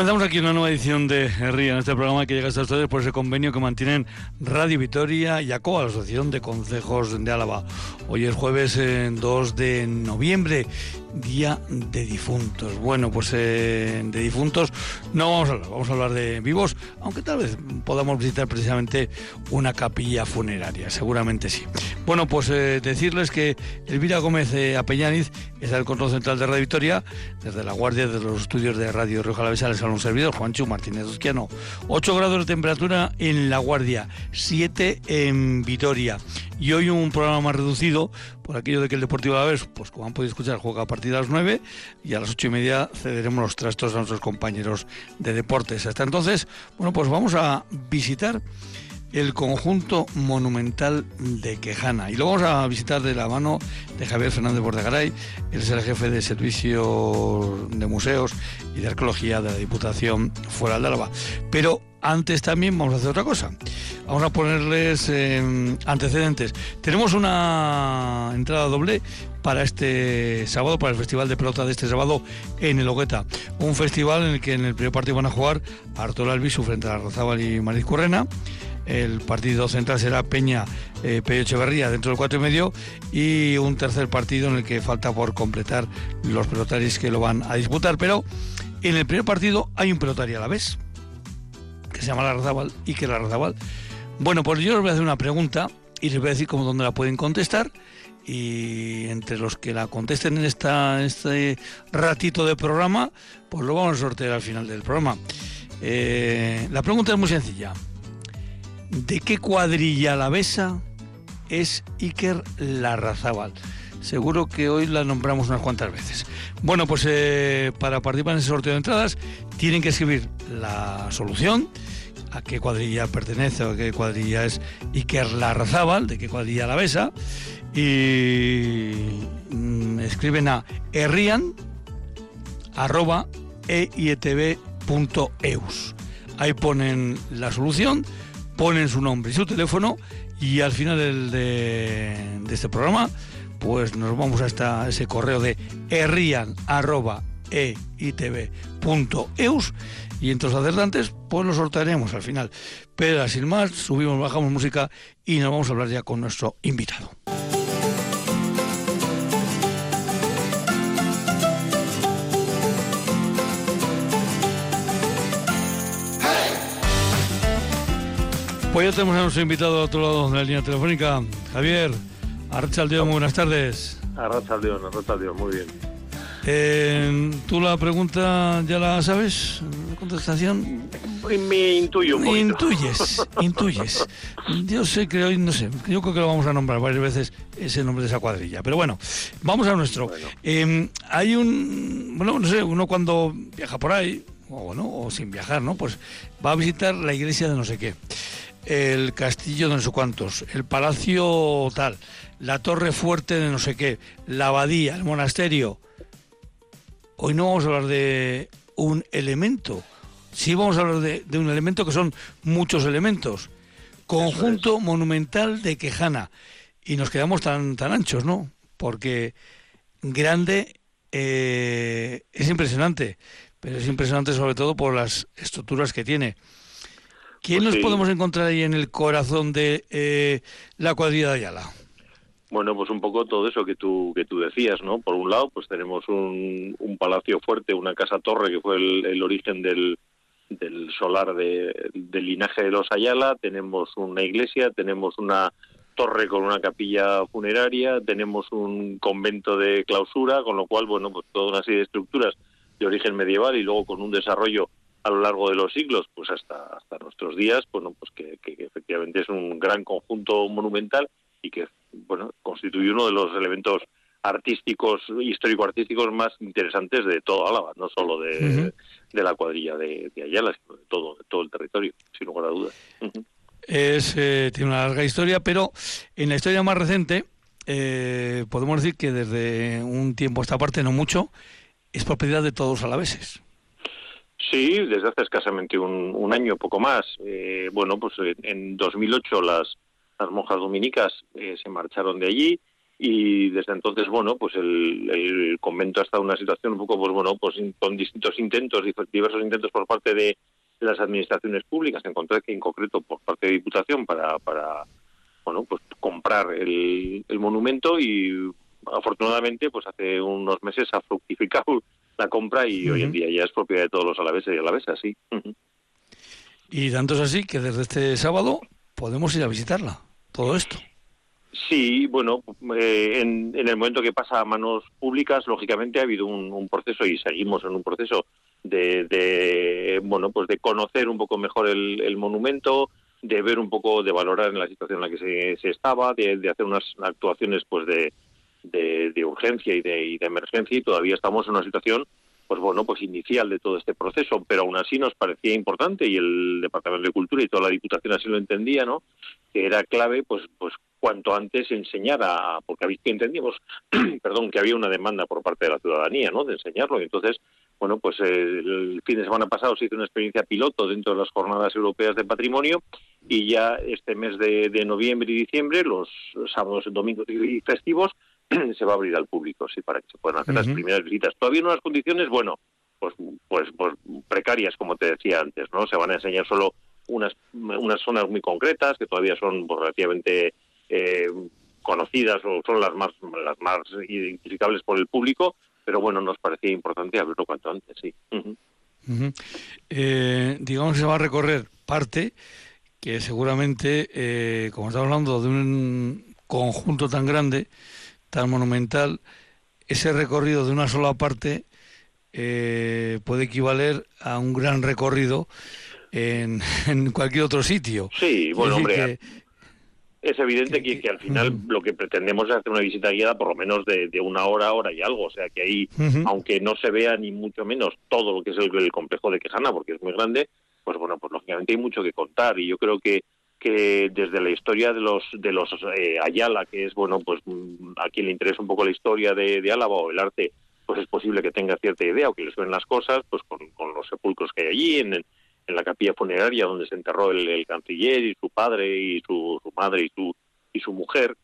Comenzamos aquí una nueva edición de RIA, en este programa que llega hasta ustedes por ese convenio que mantienen Radio Vitoria y ACOA, la Asociación de Concejos de Álava. Hoy es jueves 2 de noviembre, Día de Difuntos. Bueno, pues eh, de difuntos no vamos a hablar, vamos a hablar de vivos, aunque tal vez podamos visitar precisamente una capilla funeraria, seguramente sí. Bueno, pues eh, decirles que Elvira Gómez eh, Apeñaniz es el control central de Radio Vitoria, desde la guardia de los estudios de Radio Río Jalavesa les habla un servidor, Juancho Martínez Osquiano. 8 grados de temperatura en La Guardia, 7 en Vitoria. Y hoy un programa más reducido, por aquello de que el Deportivo a la vez, pues como han podido escuchar, juega a partir de las 9 y a las 8 y media cederemos los trastos a nuestros compañeros de deportes. Hasta entonces, bueno, pues vamos a visitar el conjunto monumental de Quejana. Y lo vamos a visitar de la mano de Javier Fernández Bordegaray, él es el jefe de Servicio de Museos y de Arqueología de la Diputación Fuera de Álava. Pero antes también vamos a hacer otra cosa. Vamos a ponerles eh, antecedentes. Tenemos una entrada doble para este sábado, para el Festival de Pelota de este sábado en el Ogueta. Un festival en el que en el primer partido van a jugar Arturo Albisu frente a Rozábal y Maris Currena el partido central será Peña eh, Echeverría dentro del cuatro y medio y un tercer partido en el que falta por completar los pelotaris que lo van a disputar. Pero en el primer partido hay un pelotario a la vez que se llama Larrazábal y que Larrazábal. Bueno, pues yo les voy a hacer una pregunta y les voy a decir cómo dónde la pueden contestar y entre los que la contesten en esta, este ratito de programa, pues lo vamos a sortear al final del programa. Eh, la pregunta es muy sencilla. ¿De qué cuadrilla la besa es Iker Larrazábal? Seguro que hoy la nombramos unas cuantas veces. Bueno, pues eh, para participar en ese sorteo de entradas tienen que escribir la solución, a qué cuadrilla pertenece o a qué cuadrilla es Iker Larrazábal, de qué cuadrilla la besa, y mm, escriben a errian arroba Ahí ponen la solución ponen su nombre y su teléfono y al final de, este programa pues nos vamos hasta ese correo de errian.eitv.eus y entre los acertantes pues lo sortearemos al final. Pero sin más, subimos, bajamos música y nos vamos a hablar ya con nuestro invitado. Pues ya tenemos a nuestro invitado a otro lado de la línea telefónica, Javier Arrachaldeón, muy buenas tardes. Arrachaldeón, Arrachaldeón, muy bien. Eh, ¿Tú la pregunta ya la sabes? ¿La contestación? Me intuyo un Intuyes, intuyes. Yo sé que hoy, no sé, yo creo que lo vamos a nombrar varias veces ese nombre de esa cuadrilla. Pero bueno, vamos a nuestro. Eh, hay un, bueno, no sé, uno cuando viaja por ahí, o bueno, o sin viajar, ¿no? Pues va a visitar la iglesia de no sé qué el castillo de no sé cuántos, el palacio tal, la torre fuerte de no sé qué, la abadía, el monasterio. Hoy no vamos a hablar de un elemento, sí vamos a hablar de, un elemento que son muchos elementos. Conjunto monumental de Quejana. Y nos quedamos tan, tan anchos, ¿no? Porque grande eh, es impresionante, pero es impresionante sobre todo por las estructuras que tiene. ¿Quién pues nos podemos encontrar ahí en el corazón de eh, la cuadrilla de Ayala? Bueno, pues un poco todo eso que tú que tú decías, ¿no? Por un lado, pues tenemos un, palacio fuerte, una casa torre que fue el, origen del, del solar de, del linaje de los Ayala, tenemos una iglesia, tenemos una torre con una capilla funeraria, tenemos un convento de clausura, con lo cual, bueno, pues toda una serie de estructuras de origen medieval y luego con un desarrollo a lo largo de los siglos, pues hasta, hasta nuestros días, bueno, pues que, efectivamente es un gran conjunto monumental y que, bueno, constituye uno de los elementos artísticos, histórico-artísticos más interesantes de todo Álava, no solo de, la cuadrilla de, Ayala, sino de todo, todo el territorio, sin lugar a dudas. Es, eh, tiene una larga historia, pero en la historia más reciente eh, podemos decir que desde un tiempo a esta parte, no mucho, es propiedad de todos los alaveses. Sí, desde hace escasamente un, año, poco más. Eh, bueno, pues en 2008 las, las monjas dominicas eh, se marcharon de allí y desde entonces bueno pues el, convento ha estado en una situación un poco pues bueno pues con distintos intentos diversos intentos por parte de, las administraciones públicas en que en concreto por parte de diputación para para bueno pues comprar el, monumento y afortunadamente pues hace unos meses ha fructificado la compra y hoy en día ya es propiedad de todos los alaveses y alavesas sí. Y tanto es así que desde este sábado podemos ir a visitarla todo esto. Sí, bueno, eh, en, el momento que pasa a manos públicas, lógicamente ha habido un, proceso y seguimos en un proceso de, bueno, pues de conocer un poco mejor el, monumento, de ver un poco, de valorar en la situación en la que se, estaba, de, hacer unas actuaciones, pues de, de, urgencia y de, emergencia y todavía estamos en una situación pues bueno, pues inicial de todo este proceso, pero aún así nos parecía importante y el Departamento de Cultura y toda la Diputación así lo entendía, ¿no? Que era clave, pues, pues cuanto antes enseñar a, porque entendíamos, perdón, que había una demanda por parte de la ciudadanía, ¿no? De enseñarlo y entonces, bueno, pues el fin de semana pasado se hizo una experiencia piloto dentro de las jornadas europeas de patrimonio y ya este mes de, de noviembre y diciembre, los sábados, domingos y festivos, se va a abrir al público, sí, para que se puedan hacer las primeras visitas. Todavía en unas condiciones, bueno, pues, pues, pues precarias, como te decía antes, ¿no? Se van a enseñar solo unas, unas zonas muy concretas que todavía son pues, relativamente eh, conocidas o son las más, las más identificables por el público, pero bueno, nos parecía importante abrirlo cuanto antes, sí. Eh, digamos que se va a recorrer parte que seguramente, eh, como estamos hablando de un conjunto tan grande, tan monumental, ese recorrido de una sola parte eh, puede equivaler a un gran recorrido en, cualquier otro sitio. Sí, bueno, hombre, es evidente que, al final lo que pretendemos es hacer una visita guiada por lo menos de, una hora, hora y algo. O sea que ahí, aunque no se vea ni mucho menos todo lo que es el, complejo de Quejana, porque es muy grande, pues bueno, pues lógicamente hay mucho que contar. Y yo creo que que desde la historia de los de los eh, Ayala, que es bueno, pues a quien le interesa un poco la historia de, de Álava o el arte, pues es posible que tenga cierta idea o que les ven las cosas, pues con, los sepulcros que hay allí, en, en la capilla funeraria donde se enterró el, canciller y su padre y su, su, madre y su y su mujer.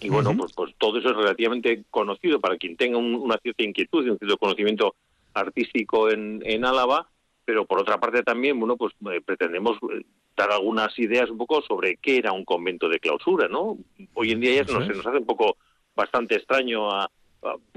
Y bueno, pues, pues todo eso es relativamente conocido para quien tenga una cierta inquietud y un cierto conocimiento artístico en, en Álava, pero por otra parte también, bueno, pues eh, pretendemos eh, dar algunas ideas un poco sobre qué era un convento de clausura, ¿no? Hoy en día ya nos, se nos hace un poco bastante extraño a,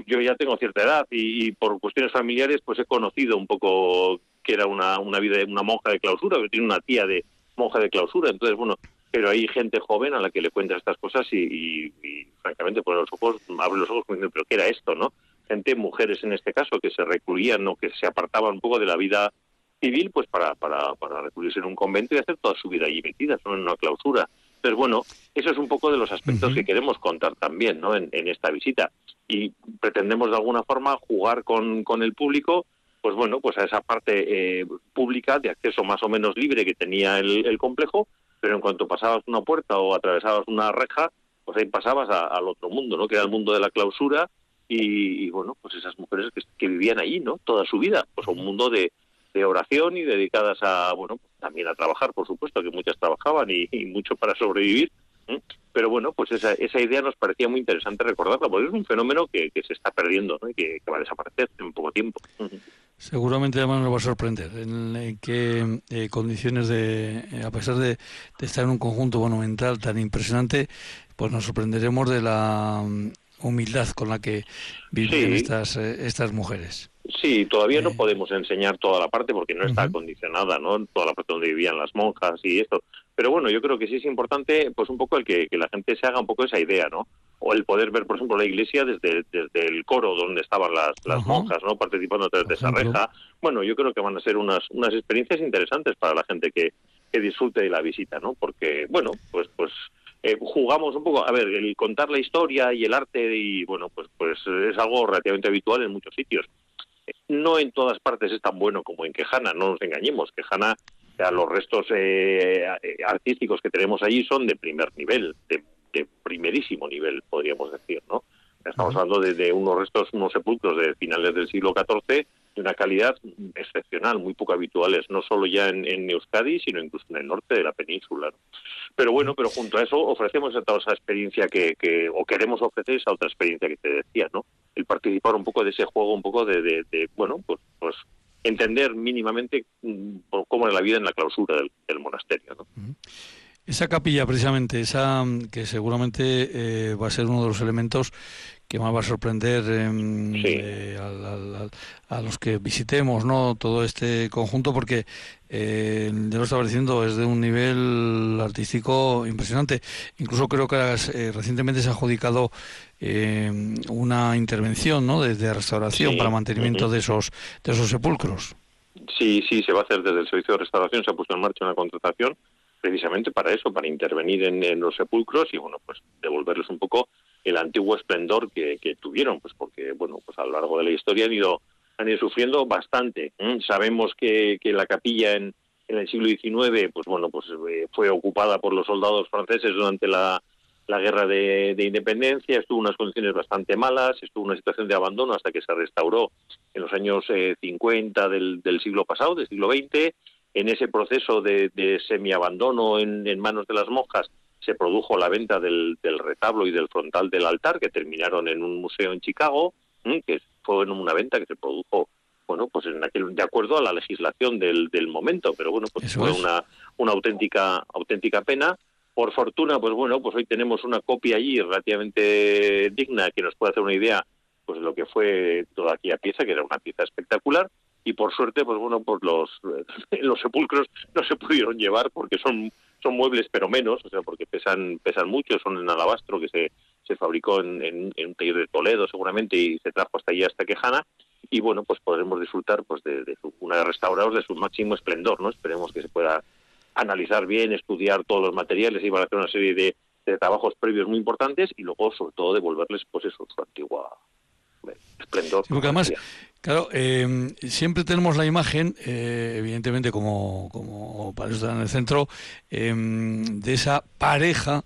yo ya tengo cierta edad y, por cuestiones familiares pues he conocido un poco que era una, una vida de una monja de clausura, que tiene una tía de monja de clausura, entonces bueno, pero hay gente joven a la que le cuentas estas cosas y, francamente por los ojos, abre los ojos diciendo, pero ¿qué era esto, no? Gente, mujeres en este caso, que se recluían o que se apartaban un poco de la vida civil pues para, para, para recluirse en un convento y hacer toda su vida allí metida, no en una clausura. Entonces, bueno, eso es un poco de los aspectos que queremos contar también ¿no? en, esta visita. Y pretendemos de alguna forma jugar con, con el público, pues bueno, pues a esa parte eh, pública de acceso más o menos libre que tenía el, complejo, pero en cuanto pasabas una puerta o atravesabas una reja, pues ahí pasabas al otro mundo, ¿no? Que era el mundo de la clausura y, bueno, pues esas mujeres que, que, vivían allí, ¿no? Toda su vida, pues un mundo de, de oración y dedicadas a, bueno, también a trabajar, por supuesto, que muchas trabajaban y, mucho para sobrevivir. Pero bueno, pues esa, esa idea nos parecía muy interesante recordarla, porque es un fenómeno que, se está perdiendo y que, va a desaparecer en poco tiempo. Seguramente además nos va a sorprender en, qué eh, condiciones de, eh, a pesar de, estar en un conjunto monumental tan impresionante, pues nos sorprenderemos de la mm, humildad con la que viven estas, eh, estas mujeres. Sí, todavía no eh. podemos enseñar toda la parte porque no está acondicionada, ¿no? Toda la parte donde vivían las monjas y esto. Pero bueno, yo creo que sí es importante, pues un poco el que, la gente se haga un poco esa idea, ¿no? O el poder ver, por ejemplo, la iglesia desde, desde el coro donde estaban las, las monjas, ¿no? Participando desde esa reja. Bueno, yo creo que van a ser unas, unas experiencias interesantes para la gente que, que disfrute de la visita, ¿no? Porque, bueno, pues, pues eh, jugamos un poco, a ver, el contar la historia y el arte y, bueno, pues, pues es algo relativamente habitual en muchos sitios no en todas partes es tan bueno como en Quejana, no nos engañemos. Quejana, o los restos eh, artísticos que tenemos allí son de primer nivel, de, primerísimo nivel, podríamos decir, ¿no? Estamos hablando de, unos restos, unos sepulcros de finales del siglo XIV de una calidad excepcional, muy poco habituales, no solo ya en, Euskadi, sino incluso en el norte de la península. Pero bueno, pero junto a eso ofrecemos esa, esa experiencia que, que, o queremos ofrecer esa otra experiencia que te decía, ¿no? El participar un poco de ese juego, un poco de, de, bueno, pues, pues entender mínimamente mm, cómo es la vida en la clausura del, monasterio, ¿no? Esa capilla, precisamente, esa que seguramente eh, va a ser uno de los elementos que más va a sorprender em, eh, a, los que visitemos no todo este conjunto porque eh, ya lo estaba diciendo es de un nivel artístico impresionante. Incluso creo que eh, recientemente se ha adjudicado em, una intervención no de, restauración para mantenimiento de esos de esos sepulcros. Sí sí se va a hacer desde el servicio de restauración se ha puesto en marcha una contratación precisamente para eso para intervenir en, en los sepulcros y bueno pues devolverles un poco el antiguo esplendor que, tuvieron, pues porque bueno, pues a lo largo de la historia han ido han ido sufriendo bastante. Sabemos que, la capilla en, el siglo XIX, pues bueno, pues eh, fue ocupada por los soldados franceses durante la, guerra de, independencia, estuvo en unas condiciones bastante malas, estuvo en una situación de abandono hasta que se restauró en los años 50 eh, del, del, siglo pasado, del siglo XX. En ese proceso de, de semiabandono en, en manos de las monjas, se produjo la venta del, retablo y del frontal del altar, que terminaron en un museo en Chicago, que fue en una venta que se produjo, bueno, pues en aquel, de acuerdo a la legislación del, del momento, pero bueno, pues fue una, una auténtica, auténtica pena. Por fortuna, pues bueno, pues hoy tenemos una copia allí relativamente digna que nos puede hacer una idea pues de lo que fue toda aquella pieza, que era una pieza espectacular, y por suerte, pues bueno, pues los, los sepulcros no se pudieron llevar porque son son muebles pero menos, o sea, porque pesan pesan mucho, son en alabastro que se, se fabricó en, en, un taller de Toledo seguramente y se trajo hasta allí, hasta Quejana, y bueno, pues podremos disfrutar pues de, de su, una de restaurados de su máximo esplendor, ¿no? Esperemos que se pueda analizar bien, estudiar todos los materiales y van a hacer una serie de, de trabajos previos muy importantes y luego sobre todo devolverles pues eso, su antigua esplendor. porque además, claro, eh, siempre tenemos la imagen, eh, evidentemente como, como para eso en el centro, eh, de esa pareja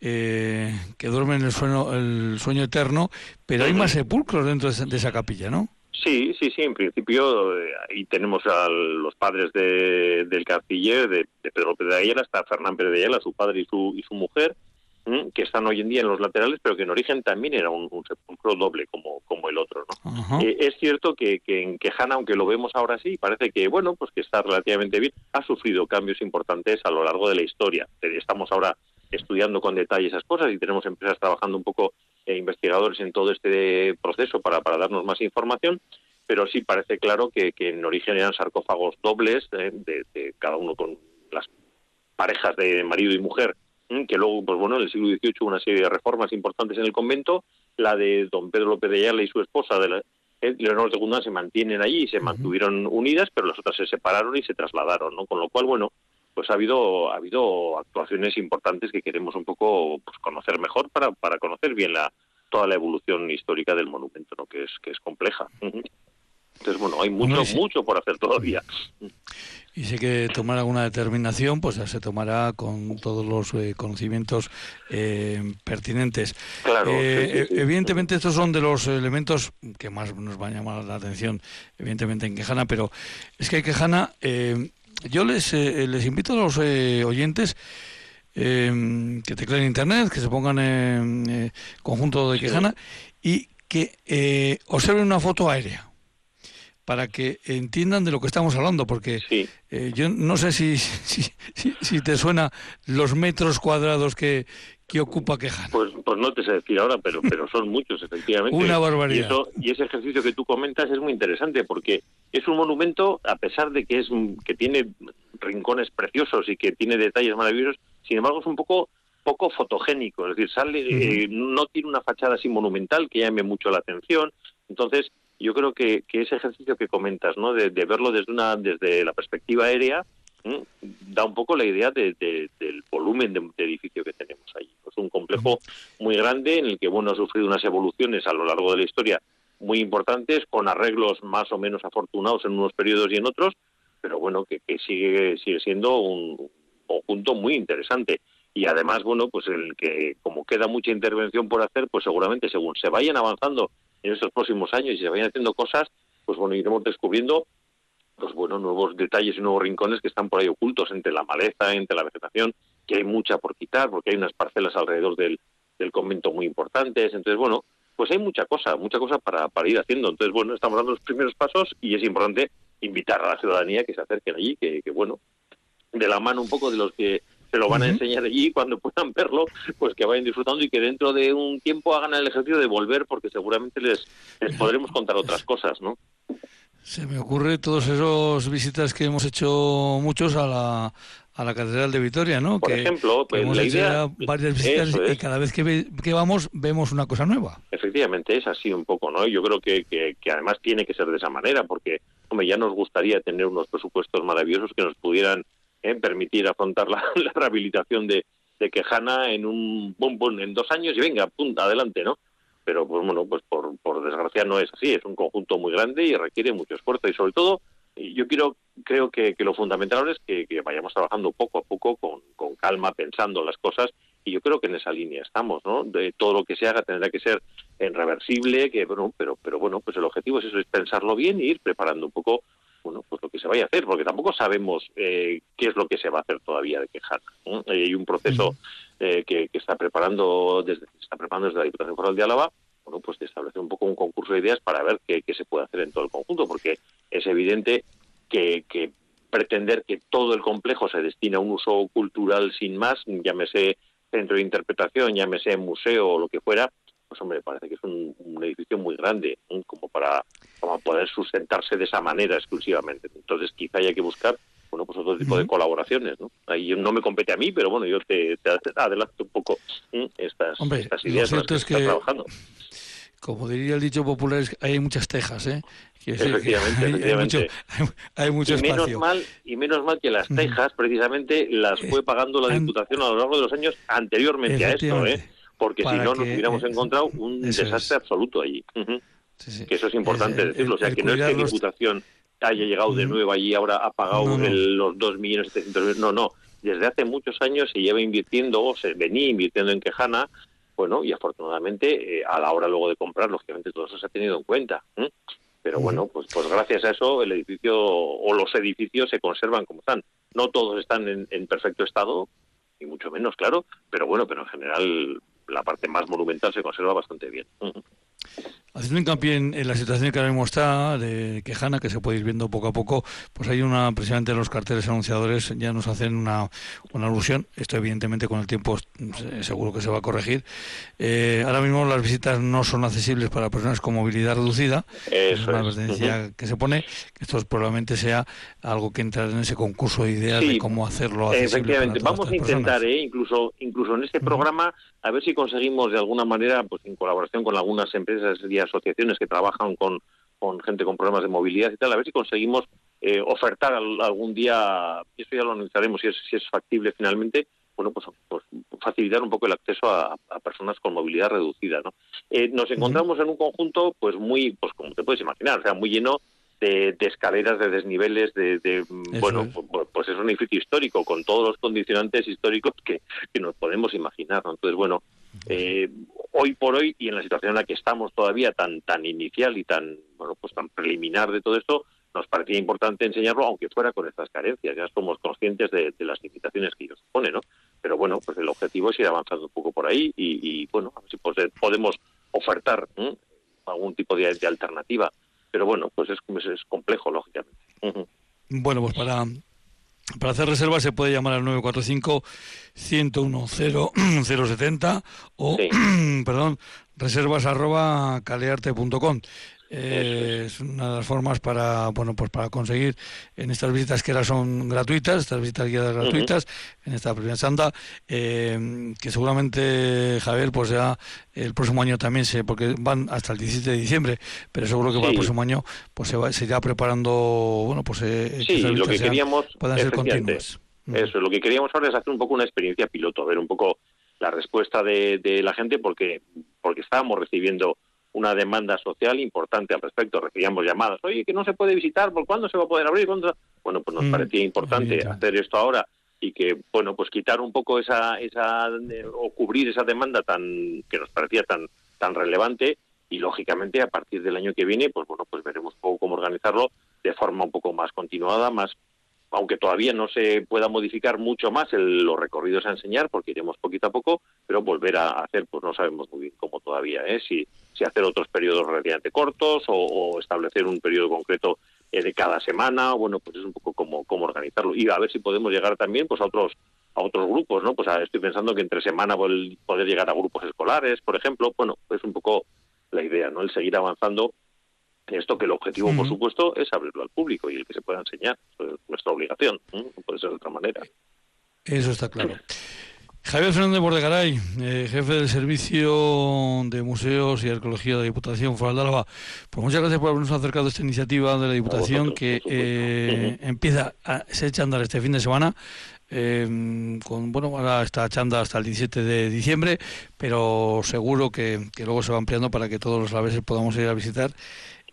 que duerme en el sueño, el sueño eterno, pero hay más sepulcros dentro de esa, capilla, ¿no? Sí, sí, sí. En principio ahí tenemos a los padres de, del cartiller, de, Pedro Pérez de Ayala, hasta Fernán Pérez de Ayala, su padre y su, y su mujer, que están hoy en día en los laterales, pero que en origen también era un, sepulcro doble como, como el otro. ¿no? Eh, es cierto que, que en Quejana, aunque lo vemos ahora sí, parece que bueno, pues que está relativamente bien, ha sufrido cambios importantes a lo largo de la historia. Eh, estamos ahora estudiando con detalle esas cosas y tenemos empresas trabajando un poco, eh, investigadores en todo este proceso para, para darnos más información, pero sí parece claro que, que en origen eran sarcófagos dobles, de, de cada uno con las parejas de marido y mujer que luego, pues bueno, en el siglo XVIII hubo una serie de reformas importantes en el convento, la de don Pedro López de Ayala y su esposa, de eh, Leonor de Gundán, se mantienen allí y se mantuvieron unidas, pero las otras se separaron y se trasladaron, ¿no? Con lo cual, bueno, pues ha habido ha habido actuaciones importantes que queremos un poco pues, conocer mejor para, para conocer bien la toda la evolución histórica del monumento, ¿no? Que es que es compleja. Entonces, bueno, hay mucho, mucho por hacer todavía. Y si hay que tomar alguna determinación, pues ya se tomará con todos los eh, conocimientos eh, pertinentes. Claro. Eh, evidentemente, estos son de los elementos que más nos van a llamar la atención, evidentemente, en Quejana, pero es que Quejana, yo les, les invito a los oyentes que tecleen internet, que se pongan en conjunto de Quejana y que observen una foto aérea para que entiendan de lo que estamos hablando, porque eh, yo no sé si, si, te suena los metros cuadrados que, que ocupa Quejana. Pues, pues no te sé decir ahora, pero, pero son muchos, efectivamente. Una barbaridad. Y, ese ejercicio que tú comentas es muy interesante, porque es un monumento, a pesar de que, es, que tiene rincones preciosos y que tiene detalles maravillosos, sin embargo es un poco poco fotogénico, es decir, sale, eh, no tiene una fachada así monumental que llame mucho la atención, entonces yo creo que, que ese ejercicio que comentas, ¿no? De, verlo desde una desde la perspectiva aérea, da un poco la idea de, del volumen de, edificio que tenemos ahí. Es un complejo muy grande en el que bueno ha sufrido unas evoluciones a lo largo de la historia muy importantes, con arreglos más o menos afortunados en unos periodos y en otros, pero bueno que, que sigue sigue siendo un conjunto muy interesante y además bueno pues el que como queda mucha intervención por hacer pues seguramente según se vayan avanzando en estos próximos años y se vayan haciendo cosas, pues bueno, iremos descubriendo pues bueno, nuevos detalles y nuevos rincones que están por ahí ocultos entre la maleza, entre la vegetación, que hay mucha por quitar, porque hay unas parcelas alrededor del, del convento muy importantes. Entonces, bueno, pues hay mucha cosa, mucha cosa para, para ir haciendo. Entonces, bueno, estamos dando los primeros pasos y es importante invitar a la ciudadanía que se acerquen allí, que, que bueno, de la mano un poco de los que se lo van a enseñar allí cuando puedan verlo, pues que vayan disfrutando y que dentro de un tiempo hagan el ejercicio de volver porque seguramente les, les podremos contar otras cosas, ¿no? Se me ocurre todos esos visitas que hemos hecho muchos a la, a la Catedral de Vitoria, ¿no? Por ejemplo, pues hemos la hecho idea... varias visitas y cada vez que, ve- que vamos vemos una cosa nueva. Efectivamente, es así un poco, ¿no? Yo creo que, que, que además tiene que ser de esa manera, porque, hombre, ya nos gustaría tener unos presupuestos maravillosos que nos pudieran eh, permitir afrontar la, rehabilitación de, de Quejana en un bum, bum, en dos años y venga, pum, adelante, ¿no? Pero, pues bueno, pues por, por desgracia no es así, es un conjunto muy grande y requiere mucho esfuerzo y sobre todo yo quiero, creo que, que lo fundamental es que, vayamos trabajando poco a poco, con, con calma, pensando las cosas, y yo creo que en esa línea estamos, ¿no? De todo lo que se haga tendrá que ser en reversible, que pero, pero bueno, pues el objetivo es eso, es pensarlo bien y ir preparando un poco, bueno, pues lo que se vaya a hacer, porque tampoco sabemos eh, qué es lo que se va a hacer todavía de Quejana. ¿no? Eh, Hay un proceso eh, que, que está preparando desde está preparando desde la Diputación Foral de Álava, bueno, pues de establecer un poco un concurso de ideas para ver qué, qué se puede hacer en todo el conjunto, porque es evidente que, que pretender que todo el complejo se destine a un uso cultural sin más, llámese centro de interpretación, llámese museo o lo que fuera, pues hombre, parece que es un, un edificio muy grande, como para, para poder sustentarse de esa manera exclusivamente. Entonces quizá haya que buscar bueno, pues otro tipo de colaboraciones, ¿no? Ahí no me compete a mí, pero bueno, yo te, te adelanto un poco ¿eh? estas, Hombre, estas ideas cierto que es que- trabajando. Como diría el dicho popular, hay muchas tejas, ¿eh? Que Efectivamente, hay, hay efectivamente. mucho, hay, hay mucho y menos espacio. mal y menos mal que las tejas precisamente las fue pagando la Diputación a lo largo de los años anteriormente a esto, ¿eh? Porque si no nos hubiéramos eh, encontrado un eso desastre es. absoluto allí. Ujú. Sí, sí. Que eso es importante El- el- decirlo, o sea, que no es que Diputación haya llegado de nuevo allí y ahora ha pagado No, no. el- los 2.700.000, no, no, desde hace muchos años se lleva invirtiendo o se venía invirtiendo en Quejana, bueno, y afortunadamente eh, a la hora luego de comprar, lógicamente todo eso se ha tenido en cuenta. ¿eh? Pero bueno, pues, pues gracias a eso el edificio o los edificios se conservan como están. No todos están en, en perfecto estado, ni mucho menos, claro, pero bueno, pero en general la parte más monumental se conserva bastante bien. Haciendo hincapié en, en la situación que ahora mismo está de Quejana, que se puede ir viendo poco a poco, pues hay una, precisamente los carteles anunciadores ya nos hacen una, una alusión, esto evidentemente con el tiempo eh, seguro que se va a corregir. Eh, ahora mismo las visitas no son accesibles para personas con movilidad reducida, es Eso una es. advertencia que se pone, que esto probablemente sea algo que entra en ese concurso de ideas Sí, de cómo hacerlo accesible Efectivamente, para todas vamos a intentar. ¿eh? incluso incluso en este programa, a ver si conseguimos de alguna manera, pues en colaboración con algunas empresas y asociaciones que trabajan con, con gente con problemas de movilidad y tal, a ver si conseguimos eh, ofertar al- algún día, y eso ya lo analizaremos si es, si es factible finalmente, bueno, pues, pues facilitar un poco el acceso a, a personas con movilidad reducida, ¿no? Eh, nos encontramos en un conjunto, pues muy, pues como te puedes imaginar, o sea, muy lleno de, de escaleras, de desniveles, de, de, mm, bueno, es. pues, pues es un edificio histórico con todos los condicionantes históricos que, que nos podemos imaginar, ¿no? Entonces, bueno, eh, hoy por hoy y en la situación en la que estamos todavía tan tan inicial y tan bueno pues tan preliminar de todo esto nos parecía importante enseñarlo aunque fuera con estas carencias. Ya somos conscientes de, las limitaciones que ello supone no pero bueno pues el objetivo es ir avanzando un poco por ahí y, bueno a ver si pode- podemos ofertar algún tipo de, de alternativa. Pero bueno pues es, es, complejo lógicamente. Bueno, pues para, para hacer reservas se puede llamar al 945-101-070 o, Sí. perdón, reservas arroba calearte.com. Eh, es una de las formas para bueno pues para conseguir en estas visitas que ahora son gratuitas estas visitas guiadas gratuitas en esta primera santa eh, que seguramente Javier pues ya el próximo año también se porque van hasta el 17 de diciembre pero seguro que para el Sí. próximo año pues se va se irá preparando bueno pues eh, sí esas lo que sean- queríamos puedan ser continuas. Eso, lo que queríamos ahora es hacer un poco una experiencia piloto, ver un poco la respuesta de, de la gente, porque, porque estábamos recibiendo una demanda social importante al respecto. Recibíamos llamadas, oye, que no se puede visitar, ¿por cuándo se va a poder abrir? ¿Cuándo se-?". Bueno, pues nos Mm, parecía importante hacer esto ahora y que, bueno, pues quitar un poco esa, esa eh, o cubrir esa demanda tan que nos parecía tan, tan relevante y lógicamente a partir del año que viene, pues bueno, pues veremos un poco cómo organizarlo de forma un poco más continuada, más aunque todavía no se pueda modificar mucho más los recorridos a enseñar, porque iremos poquito a poco, pero volver a hacer, pues no sabemos muy bien cómo todavía, ¿eh? si, hacer otros periodos relativamente cortos o, establecer un periodo concreto eh, de cada semana, bueno, pues es un poco cómo, cómo organizarlo. Y a ver si podemos llegar también pues a otros a otros grupos, ¿no? Pues estoy pensando que entre semana poder llegar a grupos escolares, por ejemplo, bueno, es un poco la idea, ¿no? El seguir avanzando esto que el objetivo, por supuesto, es abrirlo al público y el que se pueda enseñar. es nuestra obligación, no puede ser de otra manera. Eso está claro. Javier Fernández Bordegaray, eh, jefe del Servicio de Museos y Arqueología de la Diputación Foral de Álava. Pues muchas gracias por habernos acercado a esta iniciativa de la Diputación que eh, empieza, a, se echa a andar este fin de semana. Eh, con bueno ahora está echando hasta el 17 de diciembre pero seguro que, que luego se va ampliando para que todos los alaveses podamos ir a visitar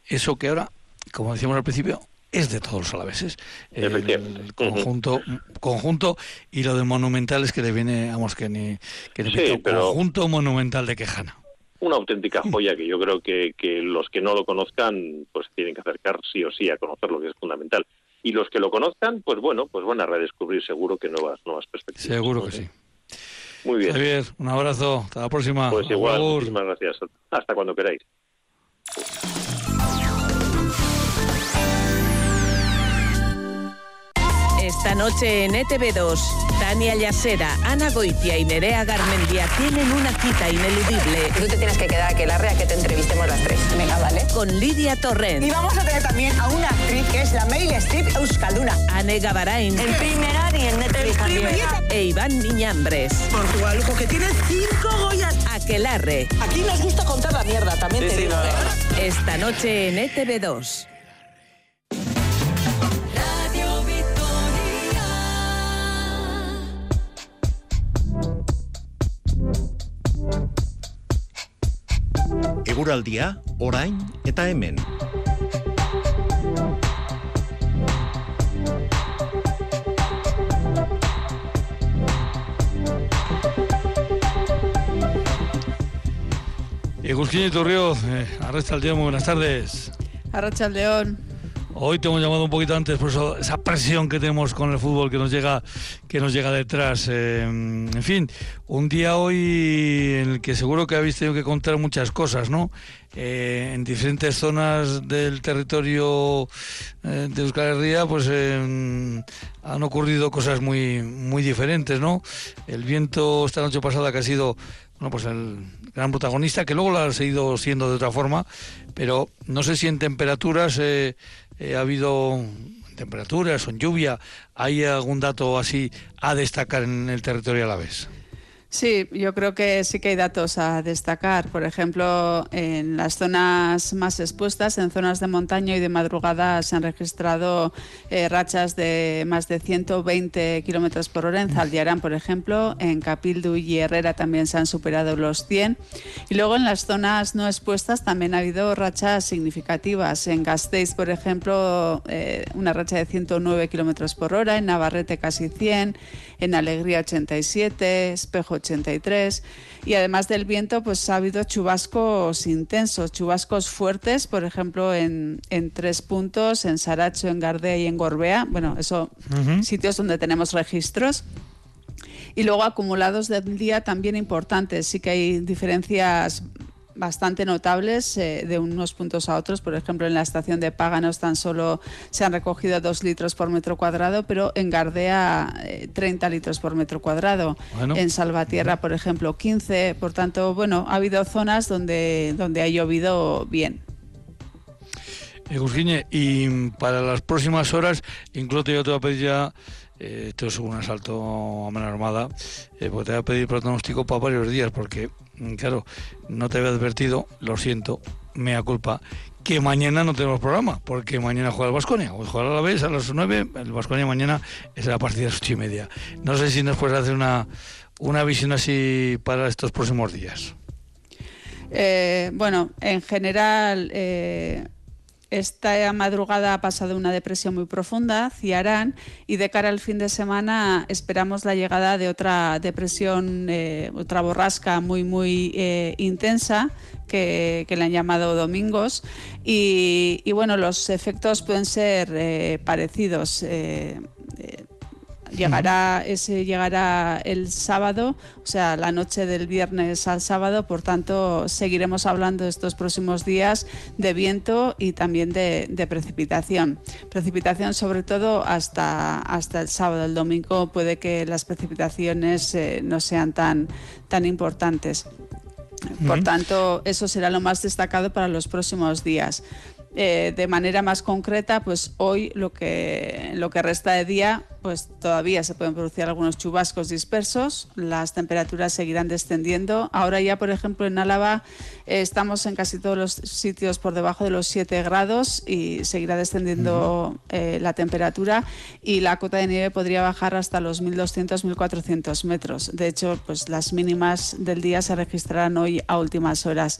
eso que ahora, como decíamos al principio, es de todos los alaveses. El, conjunto, conjunto y lo de monumental es que le viene, vamos, que ni, que conjunto monumental de Quejana. Una auténtica joya que yo creo que, que los que no lo conozcan pues tienen que acercar sí o sí a conocer lo que es fundamental. Y los que lo conozcan, pues bueno, pues van a redescubrir seguro que nuevas, nuevas perspectivas. Seguro que sí. Muy bien. Javier, un abrazo. Hasta la próxima. Pues igual, muchísimas gracias. Hasta cuando queráis. Esta noche en ETV2, Tania Yasera, Ana Goitia y Nerea Garmendia tienen una cita ineludible. Tú te tienes que quedar aquí la rea que te entrevistemos las tres. Venga, vale. Con Lidia Torrent. Y vamos a tener también a una actriz que es la Meryl Streep Euskalduna. Ane Gabarain. En primera y en ETV también. E Iván Niñambres. Portugal, que tiene cinco Goyas. Aquelarre. Aquí nos gusta contar la mierda, también te digo. ¿eh? Esta noche en ETV2. Eguraldia orain eta hemen. Egusquín Turrio, eh, muy buenas tardes. Arrachaldeón. Hoy te hemos llamado un poquito antes por eso, esa presión que tenemos con el fútbol que nos llega, que nos llega detrás. Eh, en fin, un día hoy en el que seguro que habéis tenido que contar muchas cosas, ¿no? Eh, en diferentes zonas del territorio eh, de Euskal Herria, pues han ocurrido cosas muy, muy diferentes, ¿no? El viento esta noche pasada que ha sido bueno, pues el gran protagonista, que luego lo ha seguido siendo de otra forma, pero no sé si en temperaturas ha habido temperaturas en lluvia. ¿Hay algún dato así a destacar en el territorio a la vez? Sí, yo creo que sí que hay datos a destacar. Por ejemplo, en las zonas más expuestas, en zonas de montaña y de madrugada, se han registrado eh, rachas de más de 120 kilómetros por hora en Zaldiarán, por ejemplo. En Capildu y Herrera también se han superado los 100. Y luego en las zonas no expuestas también ha habido rachas significativas. En Gasteiz, por ejemplo, eh, una racha de 109 kilómetros por hora. En Navarrete, casi 100. En Alegría, 87. Espejo, y además del viento pues ha habido chubascos intensos, chubascos fuertes, por ejemplo en, tres puntos, en Saracho, en Gardea y en Gorbea, bueno, eso sitios donde tenemos registros. Y luego acumulados del día también importantes, sí que hay diferencias bastante notables eh, de unos puntos a otros. Por ejemplo, en la estación de Páganos tan solo se han recogido dos litros por metro cuadrado, pero en Gardea 30 eh, litros por metro cuadrado. En Salvatierra, por ejemplo, 15. Por tanto, bueno, ha habido zonas donde, donde ha llovido bien. Eugenia, y para las próximas horas, incluso yo te voy a pedir ya eh, esto es un asalto a mano armada, eh, porque te voy a pedir pronóstico para varios días, porque, mm, claro, no te había advertido, lo siento, mea culpa, que mañana no tenemos programa, porque mañana juega el Vasconia, hoy juega a la vez a las 9, el Vasconia mañana es a la partida de las 8 y media. No sé si nos puedes hacer una, una visión así para estos próximos días. Eh, bueno, en general esta madrugada ha pasado una depresión muy profunda, Ciarán, y de cara al fin de semana esperamos la llegada de otra depresión, eh, otra borrasca muy, muy eh, intensa que, le han llamado domingos. Y, bueno, los efectos pueden ser eh, parecidos. Llegará, ese llegará el sábado, o sea, la noche del viernes al sábado, por tanto, seguiremos hablando estos próximos días de viento y también de, precipitación. Precipitación sobre todo hasta, hasta el sábado. El domingo puede que las precipitaciones eh, no sean tan, tan importantes. Por tanto, eso será lo más destacado para los próximos días. Eh, de manera más concreta, pues hoy lo que, lo que resta de día pues todavía se pueden producir algunos chubascos dispersos, las temperaturas seguirán descendiendo. Ahora ya, por ejemplo, en Álava eh, estamos en casi todos los sitios por debajo de los 7 grados y seguirá descendiendo eh, la temperatura y la cota de nieve podría bajar hasta los 1.200, 1.400 metros. De hecho, pues las mínimas del día se registrarán hoy a últimas horas.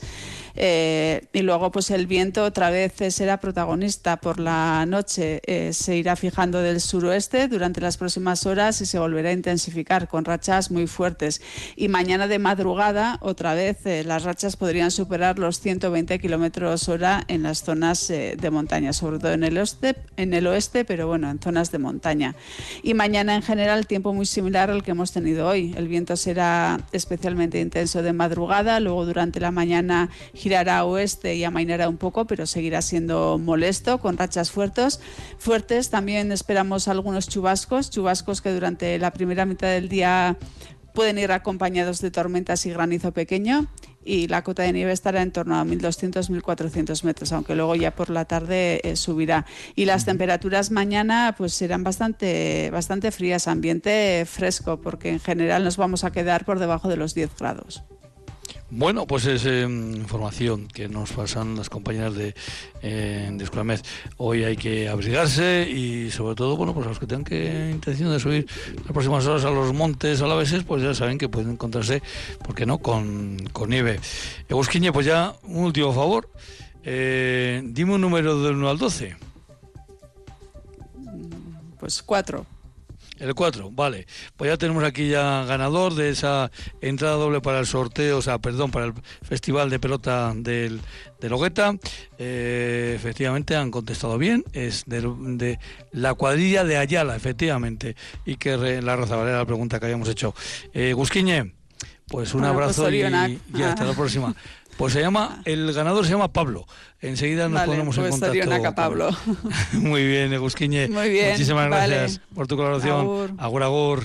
Eh, y luego, pues el viento otra vez será protagonista por la noche, se irá fijando del suroeste durante las próximas horas y se volverá a intensificar con rachas muy fuertes. Y mañana de madrugada, otra vez, eh, las rachas podrían superar los 120 kilómetros hora en las zonas eh, de montaña, sobre todo en el, oeste, en el oeste, pero bueno, en zonas de montaña. Y mañana en general, tiempo muy similar al que hemos tenido hoy. El viento será especialmente intenso de madrugada, luego durante la mañana girará a oeste y amainará un poco, pero seguirá siendo molesto con rachas fuertes. Fuertes también esperamos algunos chubascos chubascos, que durante la primera mitad del día pueden ir acompañados de tormentas y granizo pequeño y la cota de nieve estará en torno a 1.200-1.400 metros, aunque luego ya por la tarde eh, subirá. Y las temperaturas mañana pues serán bastante, bastante frías, ambiente fresco, porque en general nos vamos a quedar por debajo de los 10 grados. Bueno, pues es em, información que nos pasan las compañeras de, eh, Hoy hay que abrigarse y sobre todo, bueno, pues los que tengan que intención de subir las próximas horas a los montes a la alaveses, pues ya saben que pueden encontrarse, ¿por qué no?, con, con nieve. Egusquiñe, pues ya un último favor. Eh, dime un número del 1 al 12. Pues 4. El 4, vale. Pues ya tenemos aquí ya ganador de esa entrada doble para el sorteo, o sea, perdón, para el Festival de Pelota del, de Logueta. Eh, efectivamente han contestado bien, es de, la cuadrilla de Ayala, efectivamente. Y que la Rosa Valera la pregunta que habíamos hecho. Eh, Gusquiñe, pues un pues abrazo y, y hasta la próxima. Pues se llama, el ganador se llama Pablo. Enseguida nos ponemos en pues contacto. Pablo. Muy bien, Egusquiñe. Muy bien. Muchísimas gracias por tu colaboración. Agur, agur.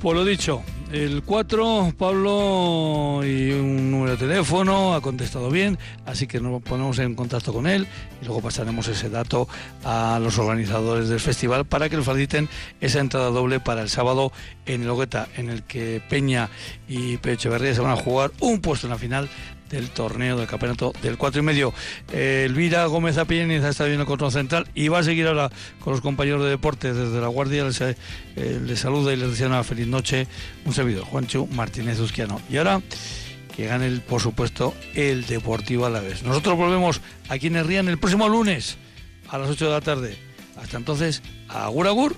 Pues lo dicho, el 4, Pablo, y un número de teléfono, ha contestado bien, así que nos ponemos en contacto con él y luego pasaremos ese dato a los organizadores del festival para que nos faciliten esa entrada doble para el sábado en el Hogueta, en el que Peña y Pecho Echeverría se van a jugar un puesto en la final del torneo del campeonato del 4 y medio. Elvira Gómez Apieniz ha estado viendo el control central y va a seguir ahora con los compañeros de deportes desde la Guardia. Les, eh, saluda y les desea una feliz noche. Un servidor, Juancho Martínez Usquiano. Y ahora que gane, el, por supuesto, el Deportivo a la vez. Nosotros volvemos aquí en Herrían el próximo lunes a las 8 de la tarde. Hasta entonces, agur agur.